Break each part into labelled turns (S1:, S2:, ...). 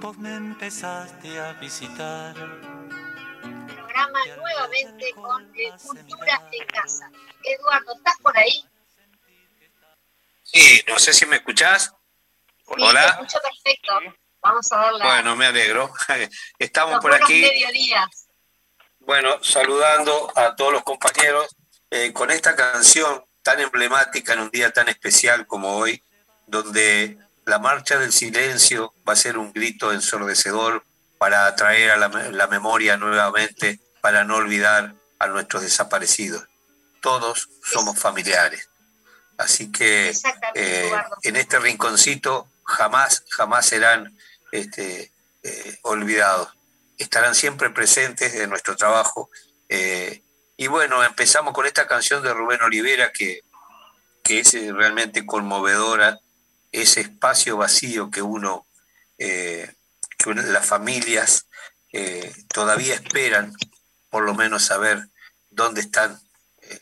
S1: vos me empezaste a visitar.
S2: Programa nuevamente con eh, Cultura en Casa. Eduardo, ¿estás por ahí?
S3: Sí, no sé si me escuchás.
S2: Hola. Te escucho perfecto. Vamos a darle.
S3: Bueno, me alegro. Estamos por aquí. Bueno, saludando a todos los compañeros eh, con esta canción tan emblemática en un día tan especial como hoy, donde la marcha del silencio va a ser un grito ensordecedor para atraer a la, memoria nuevamente, para no olvidar a nuestros desaparecidos. Todos somos familiares. Así que eh, en este rinconcito jamás, jamás serán este, eh, olvidados. Estarán siempre presentes en nuestro trabajo. Eh, y bueno, empezamos con esta canción de Rubén Olivera que, que es realmente conmovedora ese espacio vacío que uno, eh, que las familias eh, todavía esperan, por lo menos saber dónde están, eh,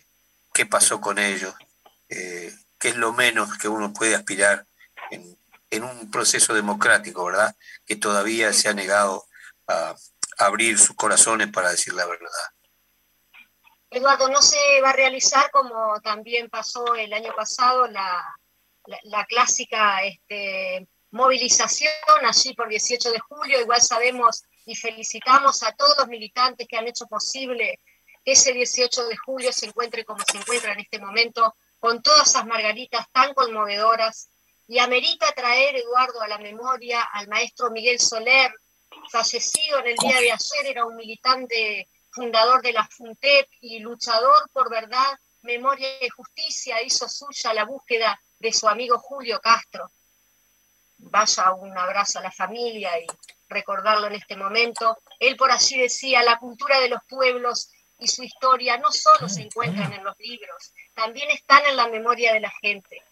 S3: qué pasó con ellos, qué es lo menos que uno puede aspirar en, en, un proceso democrático, ¿verdad? Que todavía se ha negado a abrir sus corazones para decir la verdad.
S2: Eduardo, no se va a realizar como también pasó el año pasado la, la, clásica este, movilización allí por 18 de julio. Igual sabemos y felicitamos a todos los militantes que han hecho posible que ese 18 de julio se encuentre como se encuentra en este momento, con todas esas margaritas tan conmovedoras. Y amerita traer, Eduardo, a la memoria al maestro Miguel Soler, fallecido en el día de ayer, era un militante fundador de la FUNTEP y luchador por verdad, memoria y justicia, hizo suya la búsqueda de su amigo Julio Castro. Vaya un abrazo a la familia y recordarlo en este momento. Él por así decía, la cultura de los pueblos y su historia no solo se encuentran en los libros, también están en la memoria de la gente.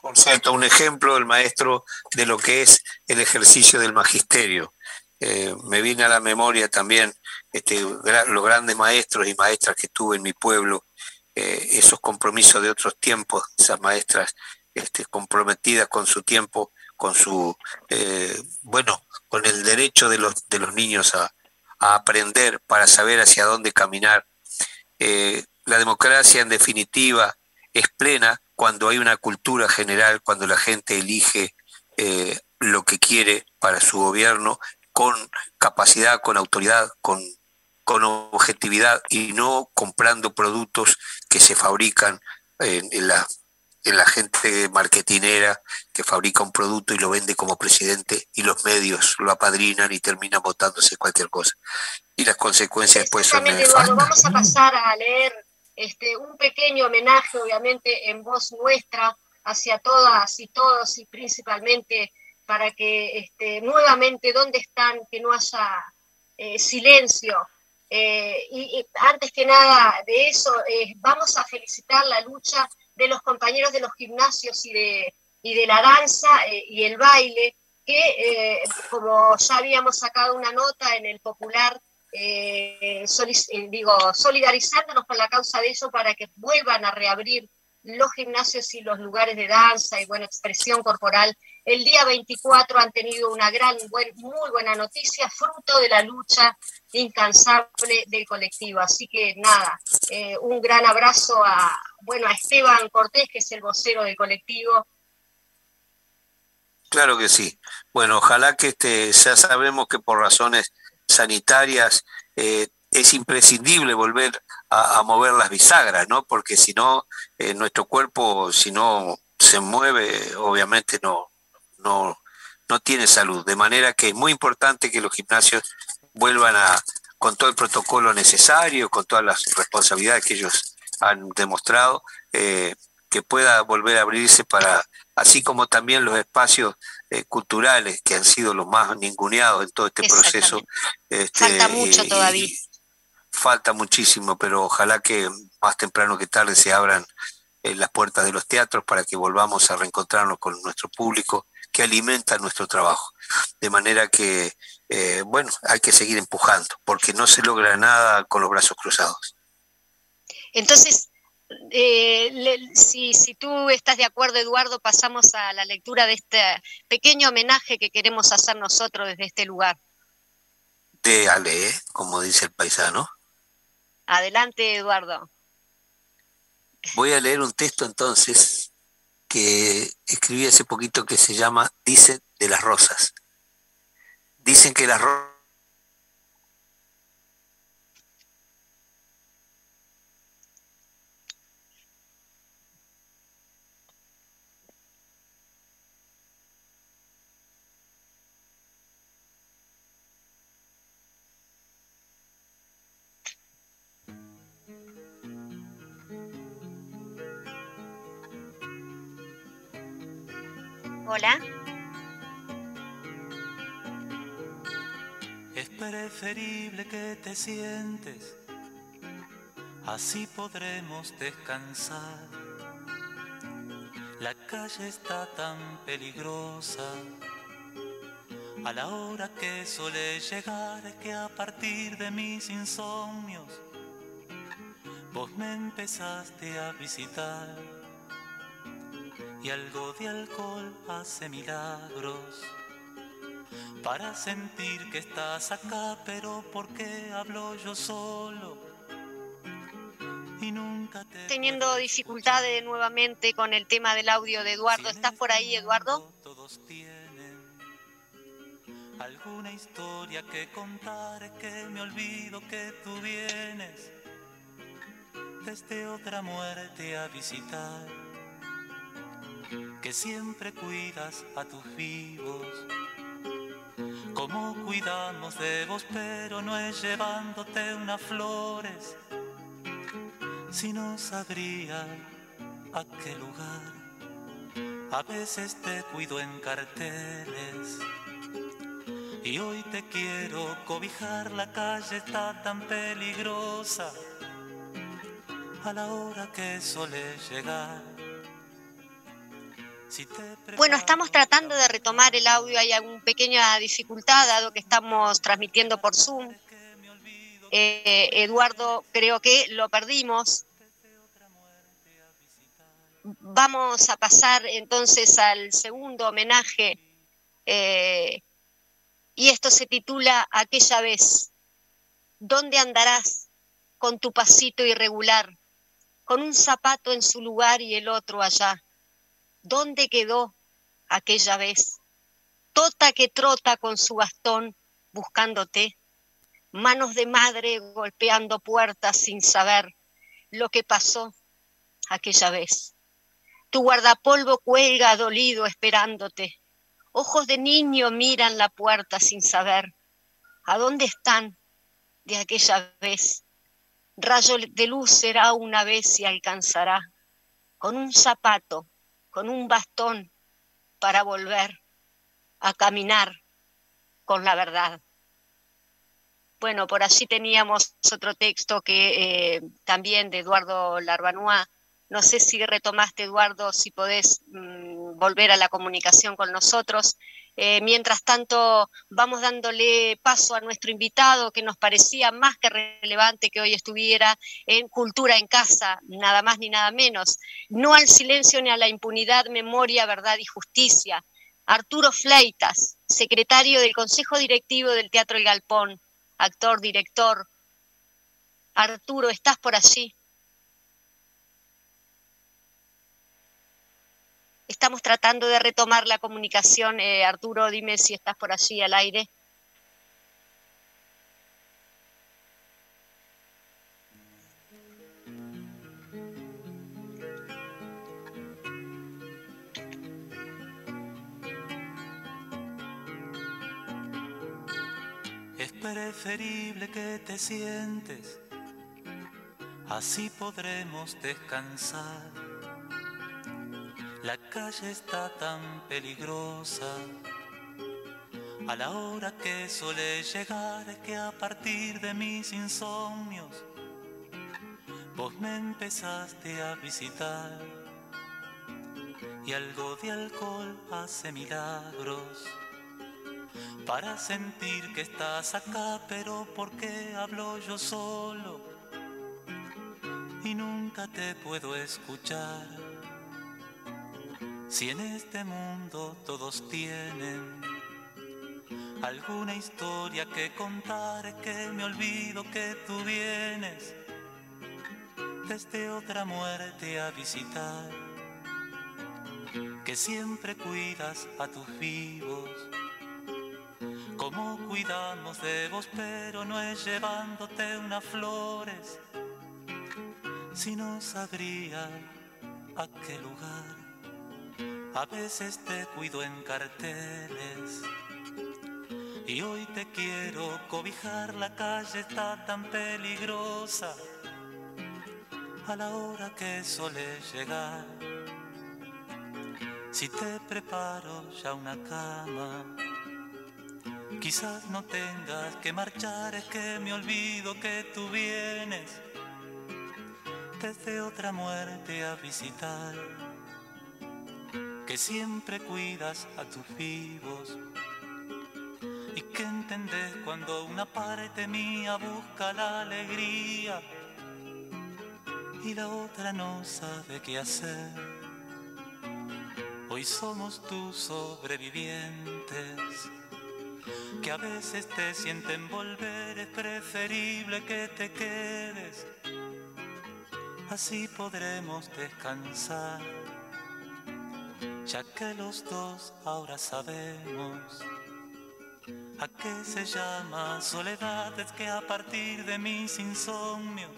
S3: Por cierto, un ejemplo del maestro de lo que es el ejercicio del magisterio. Eh, me viene a la memoria también este, los grandes maestros y maestras que tuve en mi pueblo, eh, esos compromisos de otros tiempos, esas maestras este, comprometidas con su tiempo, con su, eh, bueno, con el derecho de los, de los niños a, aprender para saber hacia dónde caminar. Eh, la democracia, en definitiva, es plena cuando hay una cultura general, cuando la gente elige lo que quiere para su gobierno con capacidad, con autoridad, con con objetividad y no comprando productos que se fabrican en, la, en la gente marketinera que fabrica un producto y lo vende como presidente y los medios lo apadrinan y terminan votándose cualquier cosa. Y las consecuencias después son
S2: Eduardo, Vamos a pasar a leer este, un pequeño homenaje, obviamente, en voz nuestra hacia todas y todos y principalmente para que este, nuevamente, ¿dónde están? Que no haya eh, silencio eh, y, antes que nada de eso, eh, vamos a felicitar la lucha de los compañeros de los gimnasios y de, y de la danza eh, y el baile, que como ya habíamos sacado una nota en el popular, digo, solidarizándonos con la causa de eso para que vuelvan a reabrir los gimnasios y los lugares de danza y buena expresión corporal. El día 24 han tenido una gran, muy buena noticia, fruto de la lucha incansable del colectivo. Así que nada, eh, un gran abrazo a, bueno, a Esteban Cortés, que es el vocero del colectivo.
S3: Claro que sí. Bueno, ojalá que este, ya sabemos que por razones sanitarias eh, es imprescindible volver a, mover las bisagras, ¿no? Porque si no, eh, nuestro cuerpo, si no se mueve, obviamente no, no, no tiene salud. De manera que es muy importante que los gimnasios vuelvan a, con todo el protocolo necesario, con todas las responsabilidades que ellos han demostrado, eh, que pueda volver a abrirse para, así como también los espacios eh, culturales que han sido los más ninguneados en todo este proceso.
S2: Este, falta mucho todavía.
S3: Falta muchísimo, pero ojalá que más temprano que tarde se abran eh, las puertas de los teatros para que volvamos a reencontrarnos con nuestro público que alimenta nuestro trabajo. De manera que, eh, bueno, hay que seguir empujando, porque no se logra nada con los brazos cruzados.
S2: Entonces, eh, si, si tú estás de acuerdo, Eduardo, pasamos a la lectura de este pequeño homenaje que queremos hacer nosotros desde este lugar.
S3: De Ale, como dice el paisano.
S2: Adelante, Eduardo.
S3: Voy a leer un texto entonces que escribí hace poquito que se llama Dice de las rosas. Dicen que las rosas
S2: Hola.
S1: Es preferible que te sientes, así podremos descansar. La calle está tan peligrosa. A la hora que suele llegar que a partir de mis insomnios vos me empezaste a visitar y algo de alcohol hace milagros para sentir que estás acá, pero ¿por qué hablo yo solo? Y nunca te
S2: Teniendo dificultades nuevamente con el tema del audio de Eduardo. ¿Estás por ahí, Eduardo?
S1: Todos tienen alguna historia que contar, que me olvido que tú vienes desde otra muerte a visitar que siempre cuidas a tus vivos. Como cuidamos de vos, pero no es llevándote unas flores, si no sabría a qué lugar. A veces te cuido en carteles. Y hoy te quiero cobijar, la calle está tan peligrosa a la hora que suele llegar
S2: bueno, estamos tratando de retomar el audio, hay alguna pequeña dificultad dado que estamos transmitiendo por Zoom. Eh, Eduardo, creo que lo perdimos. Vamos a pasar entonces al segundo homenaje eh, y esto se titula Aquella vez. ¿Dónde andarás con tu pasito irregular, con un zapato en su lugar y el otro allá? ¿Dónde quedó aquella vez? Tota que trota con su bastón buscándote, manos de madre golpeando puertas sin saber lo que pasó aquella vez. Tu guardapolvo cuelga dolido esperándote. Ojos de niño miran la puerta sin saber a dónde están de aquella vez. Rayo de luz será una vez y alcanzará con un zapato con un bastón para volver a caminar con la verdad. Bueno, por allí teníamos otro texto que eh, también de Eduardo Larbanois. No sé si retomaste, Eduardo, si podés mm, volver a la comunicación con nosotros. Eh, mientras tanto, vamos dándole paso a nuestro invitado, que nos parecía más que relevante que hoy estuviera en Cultura en Casa, nada más ni nada menos. No al silencio ni a la impunidad, memoria, verdad y justicia. Arturo Fleitas, secretario del Consejo Directivo del Teatro El Galpón, actor, director. Arturo, ¿estás por allí? Estamos tratando de retomar la comunicación. Eh, Arturo, dime si estás por allí al aire.
S1: Es preferible que te sientes, así podremos descansar la calle está tan peligrosa. A la hora que suele llegar que a partir de mis insomnios vos me empezaste a visitar y algo de alcohol hace milagros para sentir que estás acá, pero ¿por qué hablo yo solo? y nunca te puedo escuchar. Si en este mundo todos tienen alguna historia que contar, que me olvido que tú vienes desde otra muerte a visitar, que siempre cuidas a tus vivos, como cuidamos de vos, pero no es llevándote unas flores, si no sabría a qué lugar. A veces te cuido en carteles. Y hoy te quiero cobijar, la calle está tan peligrosa. A la hora que suele llegar. Si te preparo ya una cama, quizás no tengas que marchar, es que me olvido que tú vienes. Desde otra muerte a visitar, que siempre cuidas a tus vivos. Y que entendés cuando una parte mía busca la alegría y la otra no sabe qué hacer. Hoy somos tus sobrevivientes que a veces te sienten volver, es preferible que te quedes, así podremos descansar, ya que los dos ahora sabemos a qué se llama soledad, es que a partir de mis insomnios,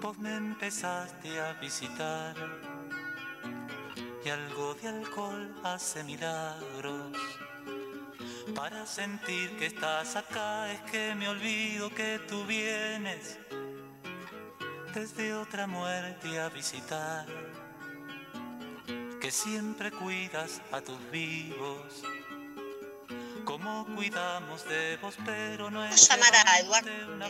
S1: vos me empezaste a visitar y algo de alcohol hace milagros. Para sentir que estás acá es que me olvido que tú vienes desde otra muerte a visitar, siempre cuidas a tus vivos, como cuidamos de vos, pero no es
S4: llamar a Eduardo una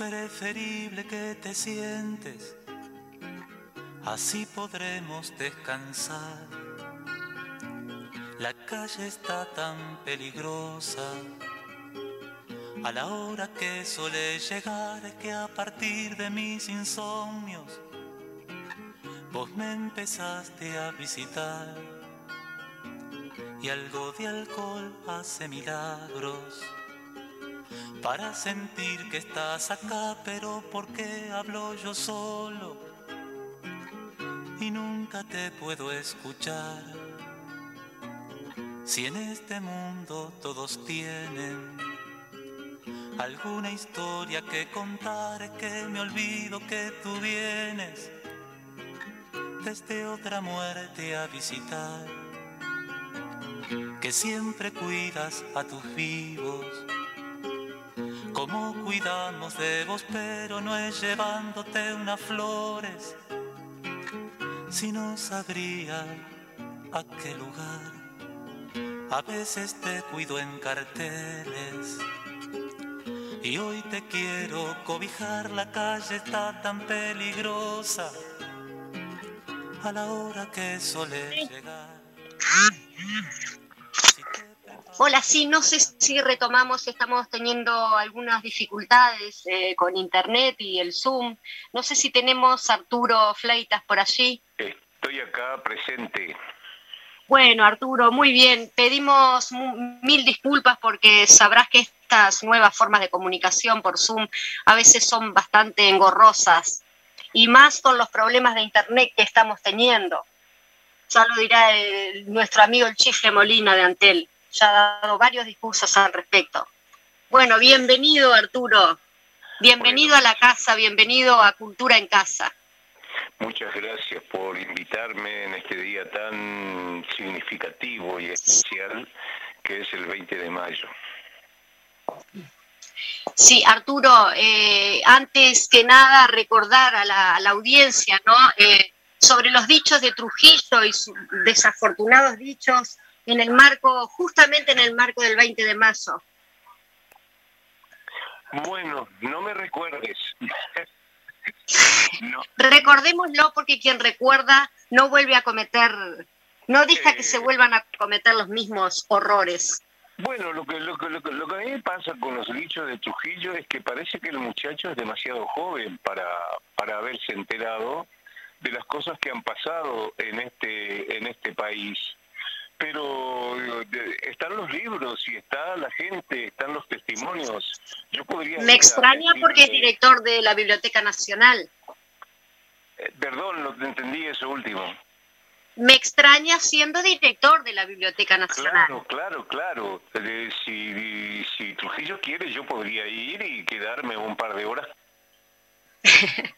S1: preferible que te sientes, así podremos descansar. La calle está tan peligrosa, a la hora que suele llegar es que a partir de mis insomnios, vos me empezaste a visitar. Y algo de alcohol hace milagros para sentir que estás acá, pero ¿por qué hablo yo solo? Y nunca te puedo escuchar. Si en este mundo todos tienen alguna historia que contar, que me olvido que tú vienes desde otra muerte a visitar, que siempre cuidas a tus vivos como cuidamos de vos, pero no es llevándote unas flores, si no sabría a qué lugar. A veces te cuido en carteles y hoy te quiero cobijar, la calle está tan peligrosa a la hora que suele llegar.
S2: Hola, sí, no sé si retomamos, estamos teniendo algunas dificultades eh, con internet y el Zoom. No sé si tenemos Arturo Fleitas por allí.
S5: Estoy acá presente.
S2: Bueno, Arturo, muy bien. Pedimos mil disculpas porque sabrás que estas nuevas formas de comunicación por Zoom a veces son bastante engorrosas y más con los problemas de internet que estamos teniendo. Ya lo dirá nuestro amigo el Chifle Molina de Antel ya ha dado varios discursos al respecto. Bueno, bienvenido Arturo, bienvenido a la casa, bienvenido a Cultura en Casa.
S5: Muchas gracias por invitarme en este día tan significativo y especial que es el 20 de mayo.
S2: Sí, Arturo, eh, antes que nada recordar a la, audiencia, ¿no? Eh, sobre los dichos de Trujillo y sus desafortunados dichos en el marco, justamente en el marco del 20 de mayo.
S5: Bueno, no me recuerdes.
S2: Recordémoslo porque quien recuerda no vuelve a cometer, no deja que se eh. vuelvan a cometer los mismos horrores.
S5: Bueno, lo que, lo, que, lo, que, a mí me pasa con los dichos de Trujillo es que parece que el muchacho es demasiado joven para, para haberse enterado de las cosas que han pasado en este, en este país pero están los libros y está la gente, están los testimonios.
S2: Yo podría Me extraña porque es director de la Biblioteca Nacional.
S5: Eh, perdón, no entendí eso último.
S2: Me extraña siendo director de la Biblioteca Nacional.
S5: Claro, claro, claro. Eh, si, si Trujillo quiere, yo podría ir y quedarme un par de horas.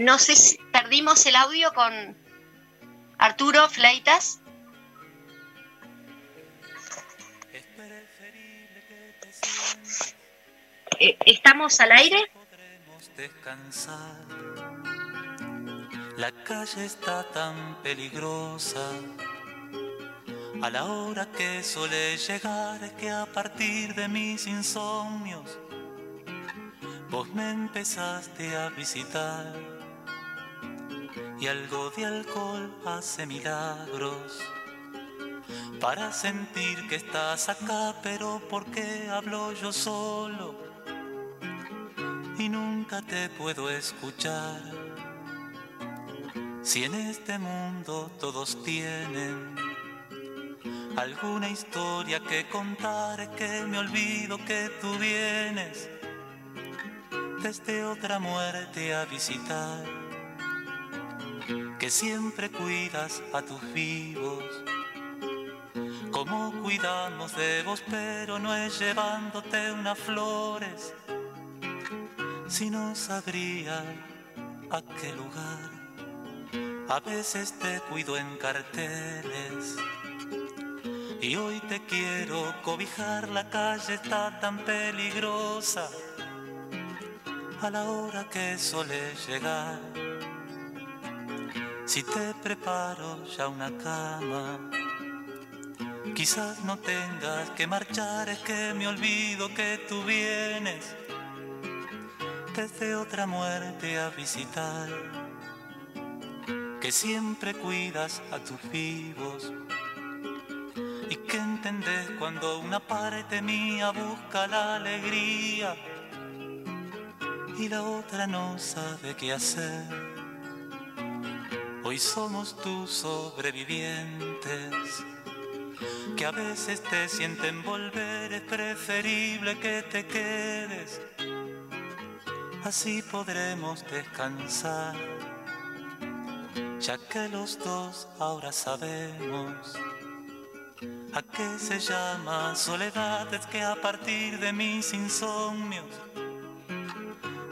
S2: No sé si perdimos el audio con Arturo Fleitas. Eh, ¿Estamos al aire?
S1: La calle está tan peligrosa. A la hora que suele llegar es que a partir de mis insomnios vos me empezaste a visitar y algo de alcohol hace milagros. Para sentir que estás acá, pero ¿por qué hablo yo solo y nunca te puedo escuchar? Si en este mundo todos tienen alguna historia que contar, que me olvido que tú vienes desde otra muerte a visitar que siempre cuidas a tus vivos. Como cuidamos de vos, pero no es llevándote unas flores, si no sabría a qué lugar. A veces te cuido en carteles. Y hoy te quiero cobijar, la calle está tan peligrosa a la hora que suele llegar si te preparo ya una cama. Quizás no tengas que marchar, es que me olvido que tú vienes desde otra muerte a visitar, que siempre cuidas a tus vivos y que entendés cuando una parte mía busca la alegría y la otra no sabe qué hacer. Hoy somos tus sobrevivientes, que a veces te sienten volver, es preferible que te quedes, así podremos descansar, ya que los dos ahora sabemos. ¿A qué se llama soledad? Es que a partir de mis insomnios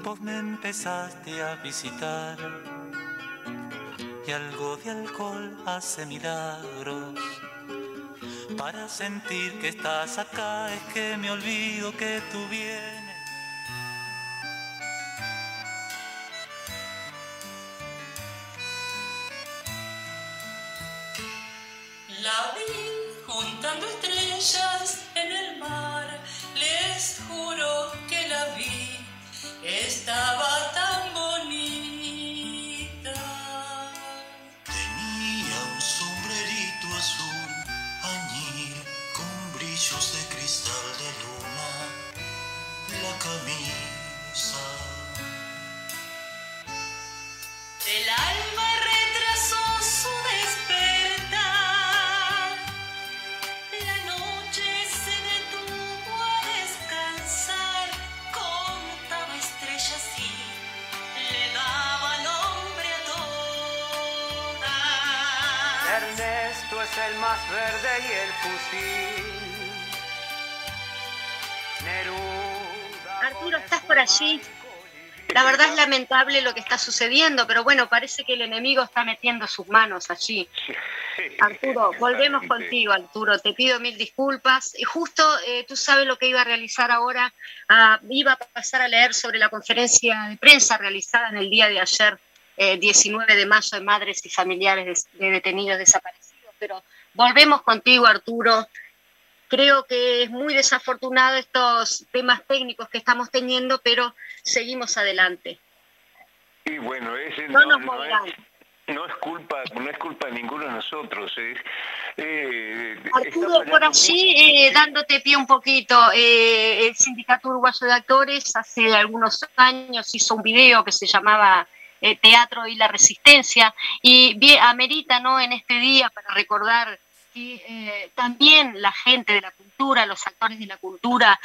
S1: vos me empezaste a visitar y algo de alcohol hace milagros. Para sentir que estás acá es que me olvido que tú
S2: Arturo, ¿estás por allí? La verdad es lamentable lo que está sucediendo, pero bueno, parece que el enemigo está metiendo sus manos allí. Arturo, volvemos contigo, Arturo. Te pido mil disculpas. Y justo eh, tú sabes lo que iba a realizar ahora. Ah, iba a pasar a leer sobre la conferencia de prensa realizada en el día de ayer, 19 eh, de mayo, de madres y familiares de detenidos desaparecidos. Pero volvemos contigo, Arturo. Creo que es muy desafortunado estos temas técnicos que estamos teniendo, pero seguimos adelante.
S5: Y bueno, ese no, no, es, culpa, no es culpa de ninguno de nosotros.
S2: Eh, Arturo, por allí, eh, dándote pie un poquito, eh, el Sindicato Uruguayo de Actores hace algunos años hizo un video que se llamaba Teatro y la Resistencia y amerita ¿no? en este día para recordar eh, también la gente de la cultura, los actores de la cultura,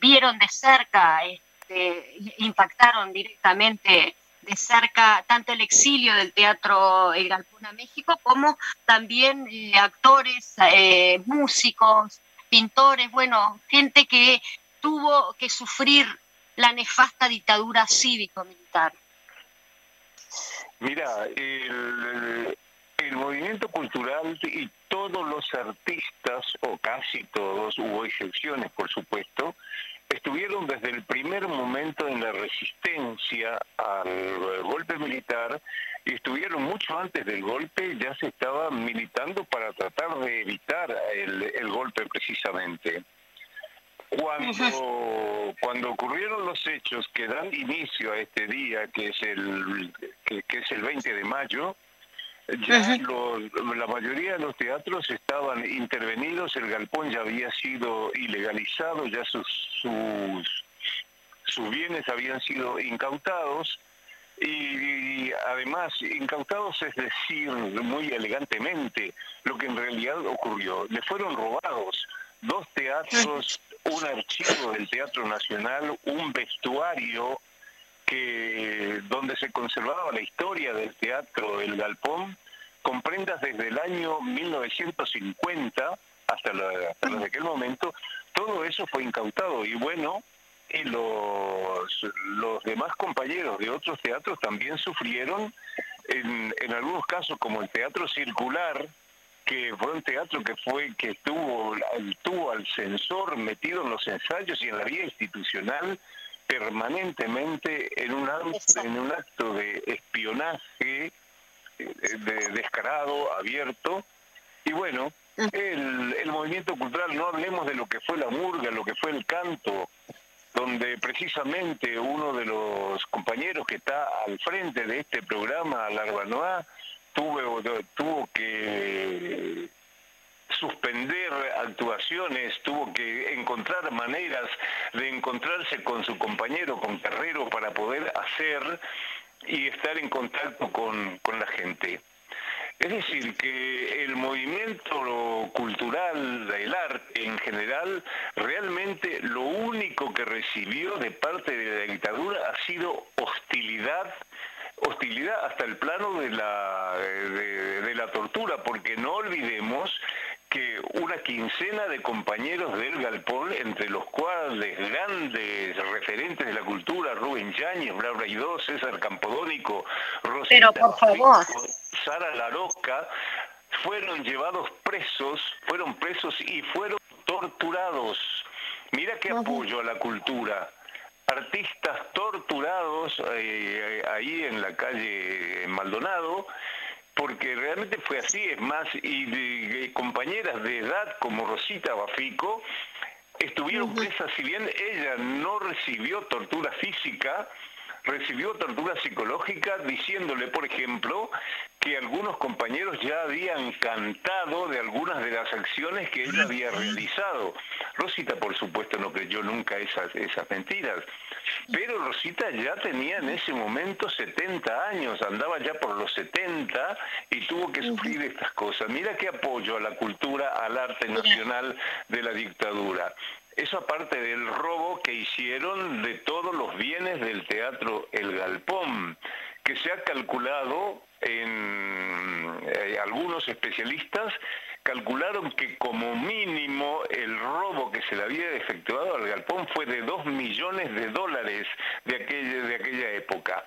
S2: vieron de cerca, este, impactaron directamente de cerca tanto el exilio del teatro El Galpón a México como también eh, actores, eh, músicos, pintores, bueno, gente que tuvo que sufrir la nefasta dictadura cívico-militar.
S5: Mira, el, el movimiento cultural y todos los artistas, o casi todos, hubo excepciones por supuesto, estuvieron desde el primer momento en la resistencia al golpe militar y estuvieron mucho antes del golpe, ya se estaba militando para tratar de evitar el, golpe precisamente. Cuando, cuando ocurrieron los hechos que dan inicio a este día, que es el, que es el 20 de mayo, ya la mayoría de los teatros estaban intervenidos, el galpón ya había sido ilegalizado, ya sus, sus, sus bienes habían sido incautados y, además incautados es decir muy elegantemente lo que en realidad ocurrió. Le fueron robados dos teatros, un archivo del Teatro Nacional, un vestuario que donde se conservaba la historia del teatro El Galpón, con prendas desde el año 1950 hasta, desde aquel momento, todo eso fue incautado. Y bueno, y los, los demás compañeros de otros teatros también sufrieron, en, en algunos casos como el Teatro Circular, que fue un teatro que fue que tuvo, tuvo al censor metido en los ensayos y en la vía institucional permanentemente en un, en un acto de espionaje eh, de, descarado, abierto. Y bueno, el, el movimiento cultural, no hablemos de lo que fue la murga, lo que fue el canto, donde precisamente uno de los compañeros que está al frente de este programa, Larvanoa, tuvo, tuvo que suspender actuaciones, tuvo que encontrar maneras de encontrarse con su compañero, con Carrero, para poder hacer y estar en contacto con, con la gente. Es decir, que el movimiento cultural, el arte en general, realmente lo único que recibió de parte de la dictadura ha sido hostilidad hostilidad hasta el plano de la, de, la tortura, porque no olvidemos que una quincena de compañeros del Galpón, entre los cuales grandes referentes de la cultura, Rubén Yáñez, Laura Idó, César Campodónico,
S2: Rosita por favor.
S5: Sara Laroca, fueron llevados presos, fueron presos y fueron torturados. Mira qué apoyo a la cultura artistas torturados eh, ahí en la calle Maldonado, porque realmente fue así, es más, y de, compañeras de edad como Rosita Bafico estuvieron presas, si bien ella no recibió tortura física, recibió tortura psicológica diciéndole, por ejemplo, que algunos compañeros ya habían cantado de algunas de las acciones que ella había realizado. Rosita, por supuesto, no creyó nunca esas, esas mentiras. Pero Rosita ya tenía en ese momento 70 años, andaba ya por los 70 y tuvo que sufrir estas cosas. Mira qué apoyo a la cultura, al arte nacional de la dictadura. Eso aparte del robo que hicieron de todos los bienes del teatro El Galpón, que se ha calculado en eh, algunos especialistas calcularon que como mínimo el robo que se le había efectuado al galpón fue de 2 millones de dólares de aquella, de aquella época.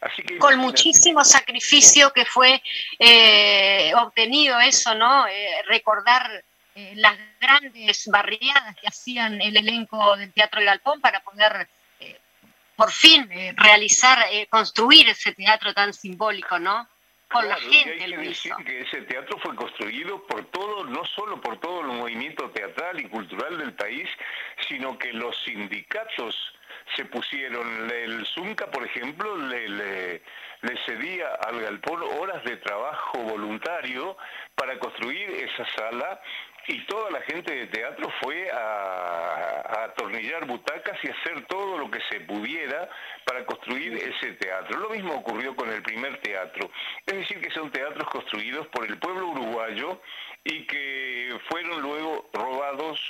S2: Así que, Con muchísimo sacrificio que fue eh, obtenido eso, ¿no? Eh, recordar eh, las grandes barriadas que hacían el elenco del Teatro del Galpón para poder por fin realizar, construir ese teatro tan simbólico, ¿no?
S5: Con la gente. hay que decir que ese teatro fue construido por todo, no solo por todo el movimiento teatral y cultural del país, sino que los sindicatos se pusieron. El Zunca, por ejemplo, le, le, cedía al Galpón horas de trabajo voluntario para construir esa sala y toda la gente de teatro fue a, a, atornillar butacas y hacer todo lo que se pudiera para construir ese teatro. Lo mismo ocurrió con el primer teatro. Es decir, que son teatros construidos por el pueblo uruguayo y que fueron luego robados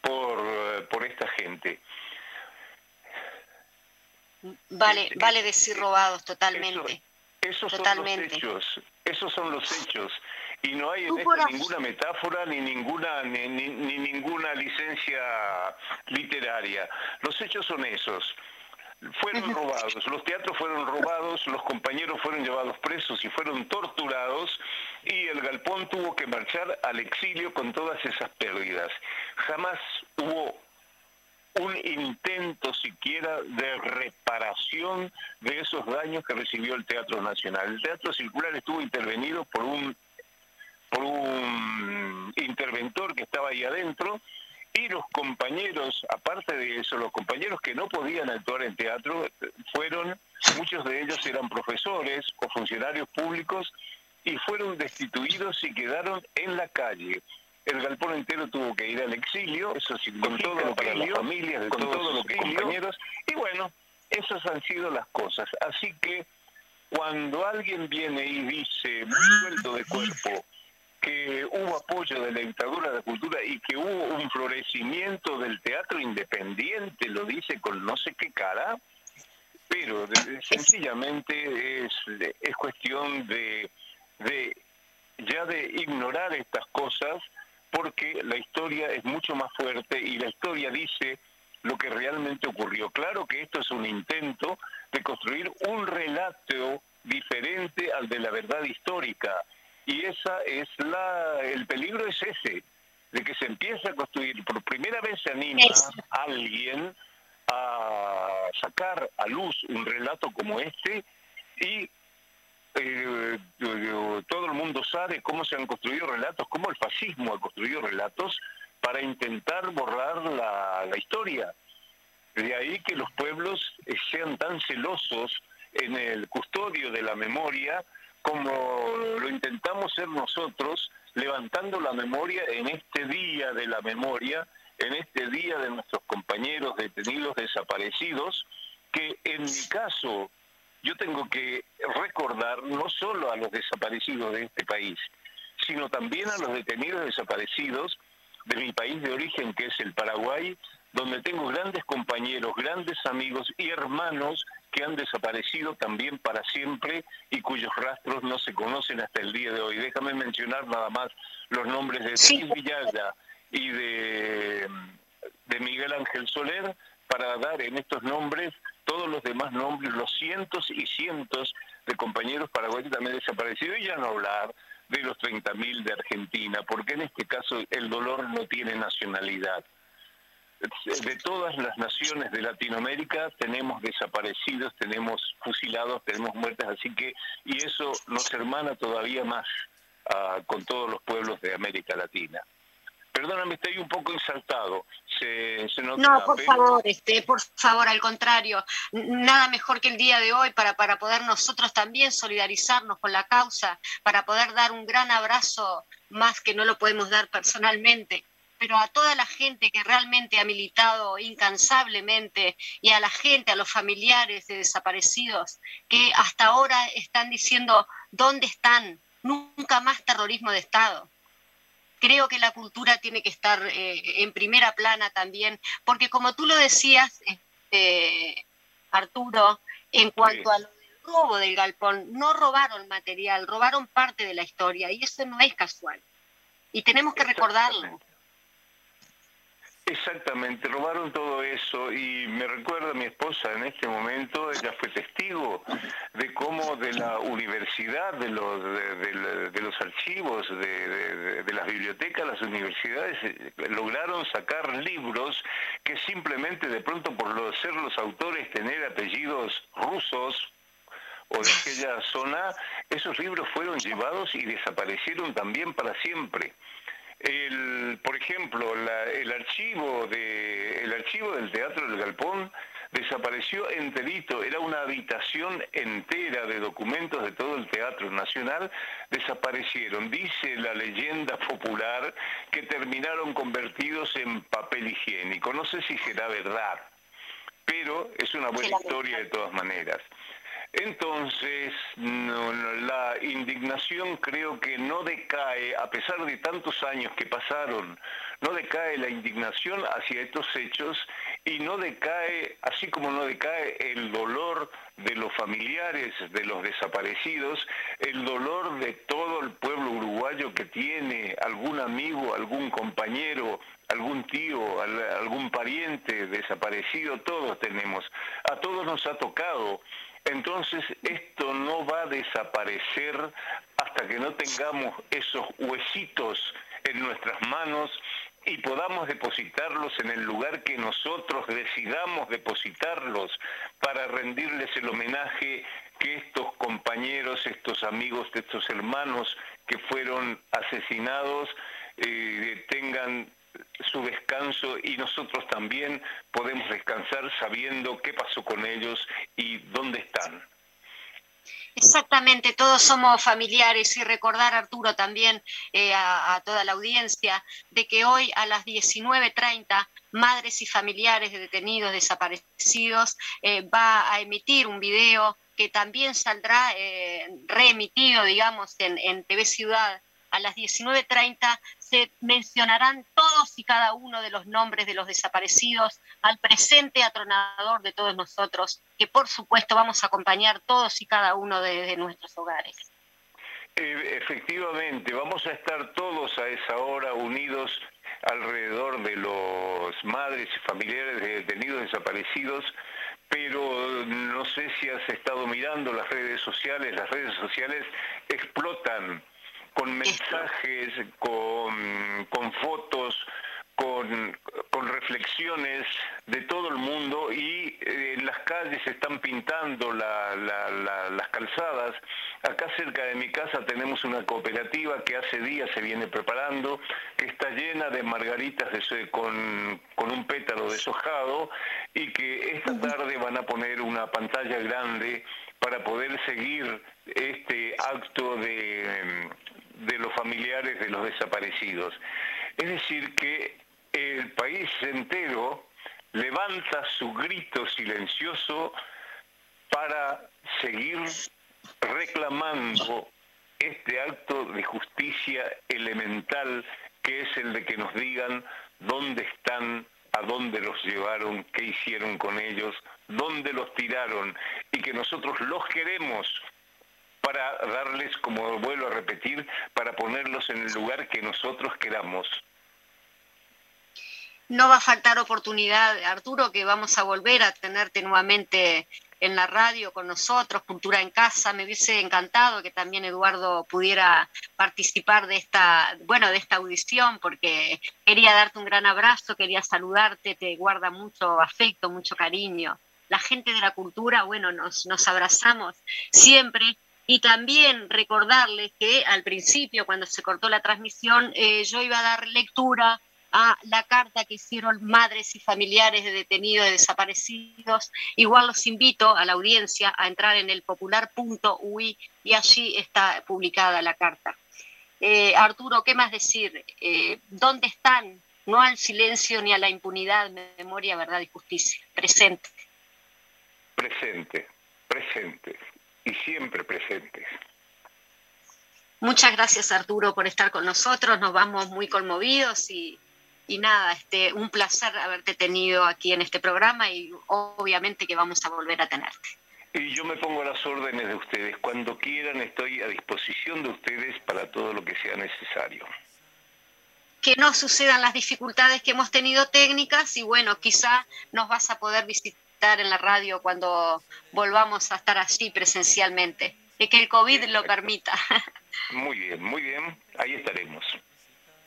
S5: por, por esta gente.
S2: Vale, vale decir robados totalmente.
S5: esos son los hechos. Esos son los hechos y no hay en esto ninguna metáfora ni ninguna ni, ninguna licencia literaria. Los hechos son esos. Fueron robados, los teatros fueron robados, los compañeros fueron llevados presos y fueron torturados y el galpón tuvo que marchar al exilio con todas esas pérdidas. Jamás hubo un intento siquiera de reparación de esos daños que recibió el Teatro Nacional. El Teatro Circular estuvo intervenido por un por un interventor que estaba ahí adentro y los compañeros, aparte de eso, los compañeros que no podían actuar en teatro fueron, muchos de ellos eran profesores o funcionarios públicos y fueron destituidos y quedaron en la calle. El galpón entero tuvo que ir al exilio, eso sí, con todo lo para las familias de con todos los compañeros. Y bueno, esas han sido las cosas. Así que cuando alguien viene y dice, muy suelto de cuerpo, que hubo apoyo de la dictadura de cultura y que hubo un florecimiento del teatro independiente, lo dice con no sé qué cara, pero sencillamente es, es cuestión de, de ya de ignorar estas cosas porque la historia es mucho más fuerte y la historia dice lo que realmente ocurrió. Claro que esto es un intento de construir un relato diferente al de la verdad histórica y esa es la, el peligro es ese, de que se empieza a construir, por primera vez se anima a alguien a sacar a luz un relato como este y eh, todo el mundo sabe cómo se han construido relatos, cómo el fascismo ha construido relatos para intentar borrar la, la historia. De ahí que los pueblos sean tan celosos en el custodio de la memoria como lo intentamos ser nosotros, levantando la memoria en este día de la memoria, en este día de nuestros compañeros detenidos desaparecidos, que en mi caso yo tengo que recordar no solo a los desaparecidos de este país, sino también a los detenidos desaparecidos de mi país de origen, que es el Paraguay, donde tengo grandes compañeros, grandes amigos y hermanos que han desaparecido también para siempre y cuyos rastros no se conocen hasta el día de hoy. Déjame mencionar nada más los nombres de sí. Y de, de Miguel Ángel Soler para dar en estos nombres todos los demás nombres, los cientos y cientos de compañeros paraguayos también desaparecidos, y ya no hablar de los 30.000 de Argentina, porque en este caso el dolor no tiene nacionalidad de todas las naciones de Latinoamérica tenemos desaparecidos, tenemos fusilados, tenemos muertes, así que, y eso nos hermana todavía más uh, con todos los pueblos de América Latina. Perdóname, estoy un poco exaltado. Se, se nota,
S2: no, por favor, este, por favor, al contrario, nada mejor que el día de hoy para, para poder nosotros también solidarizarnos con la causa, para poder dar un gran abrazo más que no lo podemos dar personalmente pero a toda la gente que realmente ha militado incansablemente y a la gente, a los familiares de desaparecidos, que hasta ahora están diciendo, ¿dónde están? Nunca más terrorismo de Estado. Creo que la cultura tiene que estar eh, en primera plana también, porque como tú lo decías, este, Arturo, en cuanto a lo del robo del galpón, no robaron material, robaron parte de la historia y eso no es casual y tenemos que recordarlo.
S5: Exactamente, robaron todo eso y me recuerda a mi esposa en este momento, ella fue testigo de cómo de la universidad, de los, de, los archivos, de, las bibliotecas, las universidades lograron sacar libros que simplemente de pronto por ser los autores tener apellidos rusos, o de aquella zona, esos libros fueron llevados y desaparecieron también para siempre. El, por ejemplo, el, archivo de, el archivo del Teatro del Galpón desapareció enterito, era una habitación entera de documentos de todo el Teatro Nacional, desaparecieron. Dice la leyenda popular que terminaron convertidos en papel higiénico. No sé si será verdad, pero es una buena historia de todas maneras. Entonces, la indignación creo que no decae, a pesar de tantos años que pasaron, no decae la indignación hacia estos hechos y no decae, así como no decae el dolor de los familiares de los desaparecidos, el dolor de todo el pueblo uruguayo que tiene algún amigo, algún compañero, algún tío, algún pariente desaparecido, todos tenemos, a todos nos ha tocado entonces esto no va a desaparecer hasta que no tengamos esos huesitos en nuestras manos y podamos depositarlos en el lugar que nosotros decidamos depositarlos para rendirles el homenaje que estos compañeros, estos amigos, estos hermanos que fueron asesinados eh, tengan su descanso y nosotros también podemos descansar sabiendo qué pasó con ellos y dónde están.
S2: Exactamente, todos somos familiares y recordar, Arturo, también eh, a, toda la audiencia, de que hoy a las 19.30 madres y familiares de detenidos desaparecidos eh, va a emitir un video que también saldrá eh, reemitido, digamos, en, en TV Ciudad a las 19.30 se mencionarán todos y cada uno de los nombres de los desaparecidos al presente atronador de todos nosotros, que por supuesto vamos a acompañar todos y cada uno de, nuestros hogares.
S5: Eh, efectivamente, vamos a estar todos a esa hora unidos alrededor de los madres y familiares de detenidos desaparecidos, pero no sé si has estado mirando las redes sociales, las redes sociales explotan con mensajes, con, fotos, con, reflexiones de todo el mundo y eh, en las calles se están pintando las calzadas. Acá cerca de mi casa tenemos una cooperativa que hace días se viene preparando, que está llena de margaritas de, con, con un pétalo deshojado y que esta tarde van a poner una pantalla grande para poder seguir este acto de de los familiares de los desaparecidos. Es decir, que el país entero levanta su grito silencioso para seguir reclamando este acto de justicia elemental que es el de que nos digan dónde están, a dónde los llevaron, qué hicieron con ellos, dónde los tiraron y que nosotros los queremos para darles, como vuelvo a repetir, para ponerlos en el lugar que nosotros queramos.
S2: No va a faltar oportunidad, Arturo, que vamos a volver a tenerte nuevamente en la radio con nosotros, Cultura en Casa. Me hubiese encantado que también Eduardo pudiera participar de esta, bueno, de esta audición, porque quería darte un gran abrazo, quería saludarte, te guarda mucho afecto, mucho cariño. La gente de la cultura, bueno, nos, nos abrazamos siempre y también recordarles que al principio, cuando se cortó la transmisión, eh, yo iba a dar lectura a la carta que hicieron madres y familiares de detenidos y desaparecidos. Igual los invito a la audiencia a entrar en el popular.ui y allí está publicada la carta. Eh, Arturo, ¿qué más decir? Eh, ¿Dónde están? No al silencio ni a la impunidad, memoria, verdad y justicia. Presente.
S5: Presente, presente y siempre presentes.
S2: Muchas gracias Arturo por estar con nosotros, nos vamos muy conmovidos y, nada, este, un placer haberte tenido aquí en este programa y obviamente que vamos a volver a tenerte.
S5: Y yo me pongo a las órdenes de ustedes, cuando quieran estoy a disposición de ustedes para todo lo que sea necesario.
S2: que no sucedan las dificultades que hemos tenido técnicas y bueno, quizá nos vas a poder visitar en la radio cuando volvamos a estar allí presencialmente, y que el COVID lo permita.
S5: Muy bien, muy bien, ahí estaremos.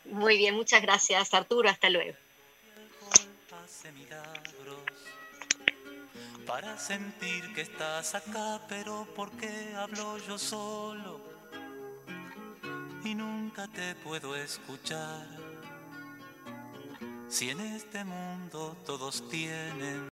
S2: Muy bien, muchas gracias Arturo, hasta luego.
S1: Para sentir que estás acá, pero ¿por qué hablo yo solo? Y nunca te puedo escuchar. Si en este mundo todos tienen